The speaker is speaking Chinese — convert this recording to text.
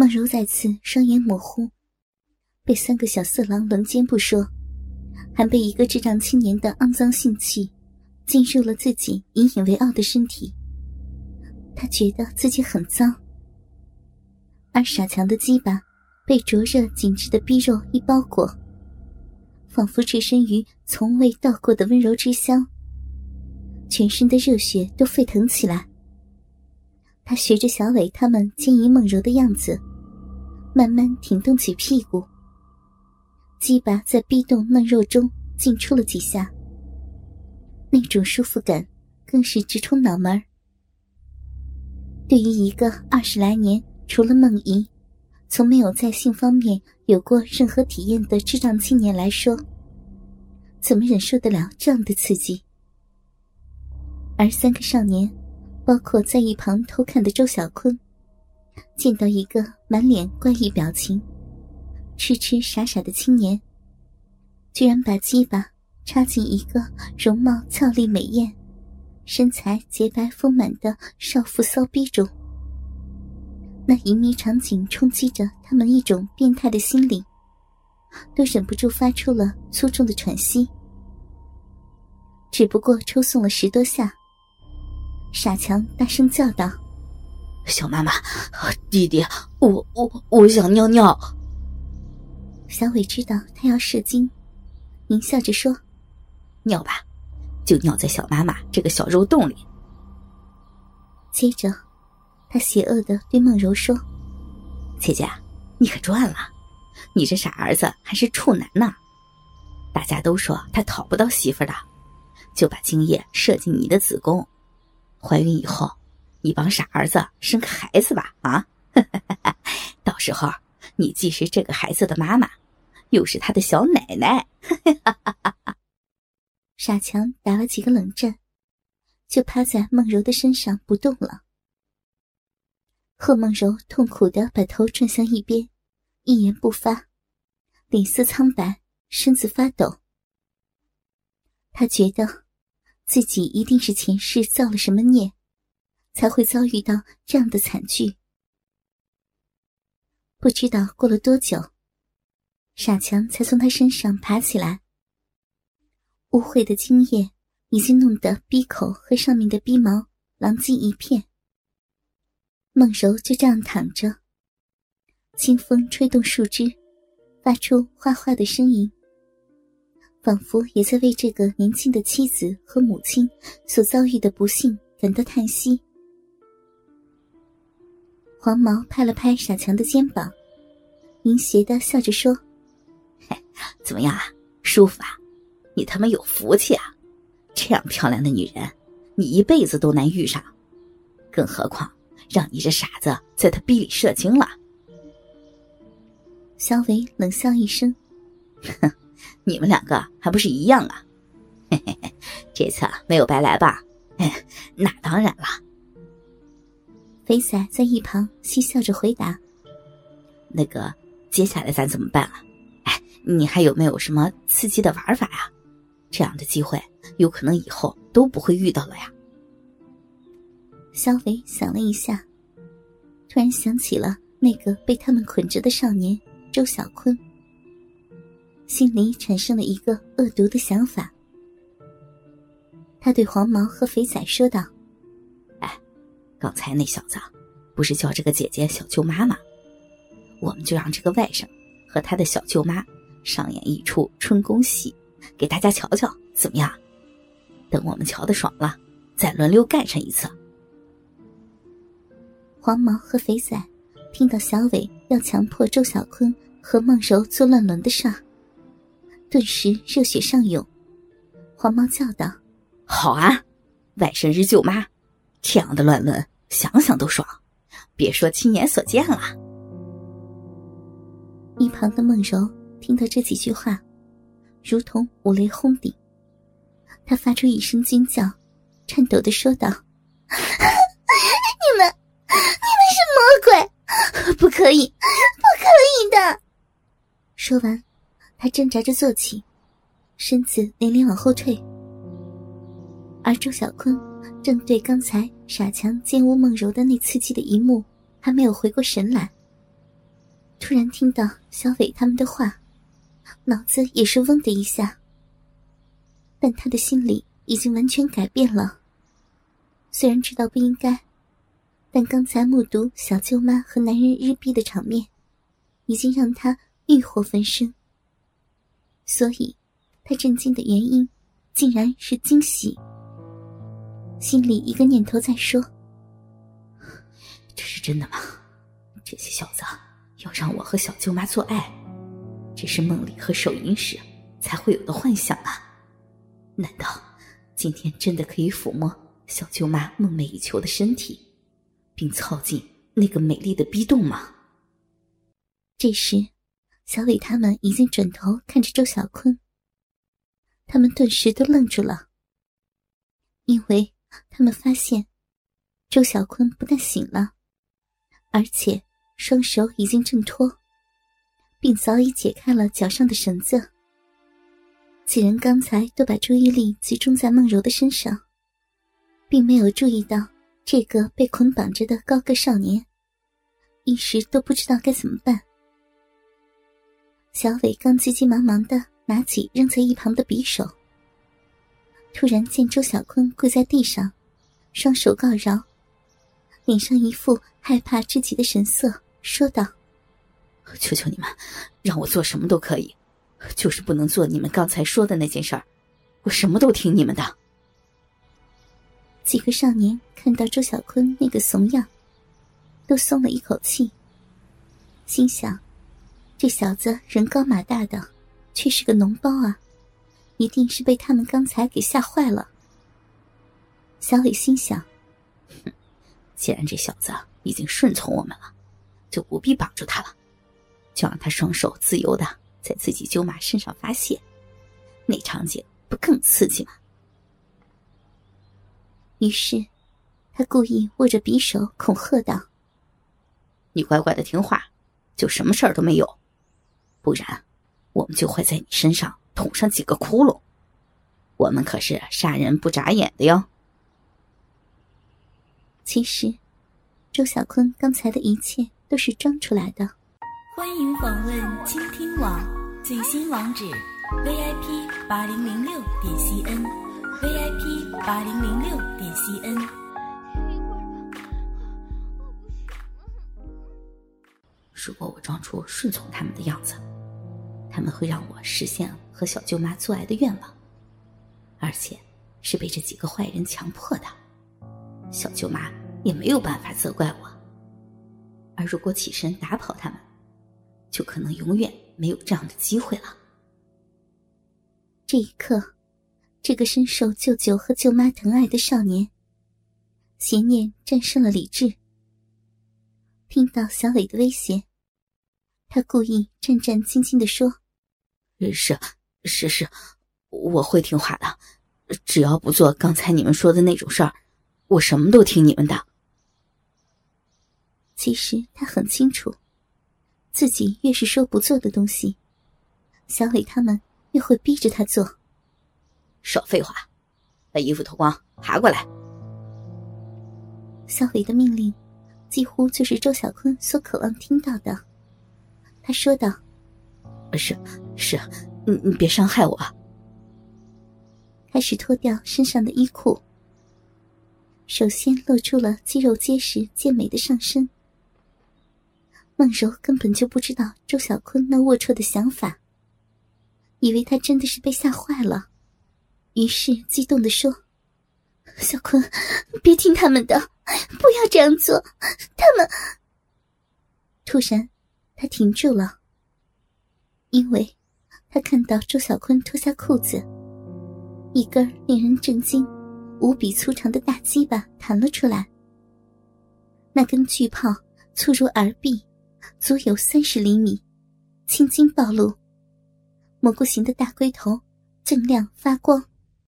梦柔再次双眼模糊，被三个小色狼轮奸不说，还被一个智障青年的肮脏性器进入了自己引以为傲的身体。他觉得自己很脏，而傻强的鸡巴被灼热紧致的逼肉一包裹，仿佛置身于从未到过的温柔之乡，全身的热血都沸腾起来。他学着小伟他们坚毅梦柔的样子。慢慢挺动起屁股，鸡巴在逼动嫩肉中进出了几下，那种舒服感更是直冲脑门对于一个二十来年除了梦遗，从没有在性方面有过任何体验的智障青年来说，怎么忍受得了这样的刺激？而三个少年，包括在一旁偷看的周小坤。见到一个满脸怪异表情、痴痴傻傻的青年，居然把鸡巴插进一个容貌俏丽美艳、身材洁白丰满的少妇骚逼中，那淫靡场景冲击着他们一种变态的心理，都忍不住发出了粗重的喘息。只不过抽送了十多下，傻强大声叫道。小妈妈，弟弟，我我我想尿尿。小伟知道他要射精，狞笑着说：“尿吧，就尿在小妈妈这个小肉洞里。”接着，他邪恶的对梦柔说：“姐姐，你可赚了，你这傻儿子还是处男呢。大家都说他讨不到媳妇的，就把精液射进你的子宫，怀孕以后。”你帮傻儿子生个孩子吧，啊！到时候你既是这个孩子的妈妈，又是他的小奶奶。傻强打了几个冷战，就趴在梦柔的身上不动了。贺梦柔痛苦的把头转向一边，一言不发，脸色苍白，身子发抖。他觉得自己一定是前世造了什么孽。才会遭遇到这样的惨剧。不知道过了多久，傻强才从他身上爬起来。污秽的精液已经弄得鼻口和上面的鼻毛狼藉一片。梦柔就这样躺着，清风吹动树枝，发出哗哗的声音，仿佛也在为这个年轻的妻子和母亲所遭遇的不幸感到叹息。黄毛拍了拍傻强的肩膀，淫邪的笑着说：“嘿怎么样啊，舒服啊？你他妈有福气啊！这样漂亮的女人，你一辈子都难遇上，更何况让你这傻子在他逼里射精了。”小伟冷笑一声：“哼，你们两个还不是一样啊？嘿嘿嘿，这次没有白来吧？那当然了。”肥仔在一旁嬉笑着回答：“那个，接下来咱怎么办啊？哎，你还有没有什么刺激的玩法呀？这样的机会有可能以后都不会遇到了呀。”肖伟想了一下，突然想起了那个被他们捆着的少年周小坤，心里产生了一个恶毒的想法。他对黄毛和肥仔说道。刚才那小子，不是叫这个姐姐小舅妈吗？我们就让这个外甥和他的小舅妈上演一出春宫戏，给大家瞧瞧，怎么样？等我们瞧得爽了，再轮流干上一次。黄毛和肥仔听到小伟要强迫周小坤和梦柔做乱伦的事儿，顿时热血上涌。黄毛叫道：“好啊，外甥日舅妈，这样的乱伦！”想想都爽，别说亲眼所见了。一旁的梦柔听到这几句话，如同五雷轰顶，她发出一声惊叫，颤抖的说道：“你们，你们是魔鬼，不可以，不可以的！”说完，她挣扎着坐起，身子连连往后退，而周小坤。正对刚才傻强奸污梦柔的那刺激的一幕，还没有回过神来，突然听到小伟他们的话，脑子也是嗡的一下。但他的心里已经完全改变了。虽然知道不应该，但刚才目睹小舅妈和男人日逼的场面，已经让他欲火焚身。所以，他震惊的原因，竟然是惊喜。心里一个念头在说：“这是真的吗？这些小子要让我和小舅妈做爱，这是梦里和手淫时才会有的幻想啊！难道今天真的可以抚摸？”小舅妈梦寐以求的身体，并操进那个美丽的逼洞吗？这时，小伟他们已经转头看着周小坤，他们顿时都愣住了，因为他们发现周小坤不但醒了，而且双手已经挣脱，并早已解开了脚上的绳子。几人刚才都把注意力集中在梦柔的身上。并没有注意到这个被捆绑着的高个少年，一时都不知道该怎么办。小伟刚急急忙忙的拿起扔在一旁的匕首，突然见周小坤跪在地上，双手告饶，脸上一副害怕至极的神色，说道：“求求你们，让我做什么都可以，就是不能做你们刚才说的那件事儿，我什么都听你们的。”几个少年看到周小坤那个怂样，都松了一口气。心想：这小子人高马大的，却是个脓包啊，一定是被他们刚才给吓坏了。小伟心想：哼，既然这小子已经顺从我们了，就不必绑住他了，就让他双手自由的在自己舅妈身上发泄，那场景不更刺激吗？于是，他故意握着匕首恐吓道：“你乖乖的听话，就什么事儿都没有；不然，我们就会在你身上捅上几个窟窿。我们可是杀人不眨眼的哟。”其实，周小坤刚才的一切都是装出来的。欢迎访问倾听网最新网址：VIP 八零零六点 CN。VIP 八零零六点 CN。如果我装出顺从他们的样子，他们会让我实现和小舅妈做爱的愿望，而且是被这几个坏人强迫的，小舅妈也没有办法责怪我。而如果起身打跑他们，就可能永远没有这样的机会了。这一刻。这个深受舅舅和舅妈疼爱的少年，邪念战胜了理智。听到小伟的威胁，他故意战战兢兢的说：“是，是是，我会听话的，只要不做刚才你们说的那种事儿，我什么都听你们的。”其实他很清楚，自己越是说不做的东西，小伟他们越会逼着他做。少废话，把衣服脱光，爬过来。小伟的命令，几乎就是周小坤所渴望听到的。他说道：“是，是，你你别伤害我。”开始脱掉身上的衣裤，首先露出了肌肉结实、健美的上身。孟柔根本就不知道周小坤那龌龊的想法，以为他真的是被吓坏了。于是激动的说：“小坤，别听他们的，不要这样做。他们……”突然，他停住了，因为他看到周小坤脱下裤子，一根令人震惊、无比粗长的大鸡巴弹了出来。那根巨炮粗如耳臂，足有三十厘米，青筋暴露，蘑菇形的大龟头锃亮发光。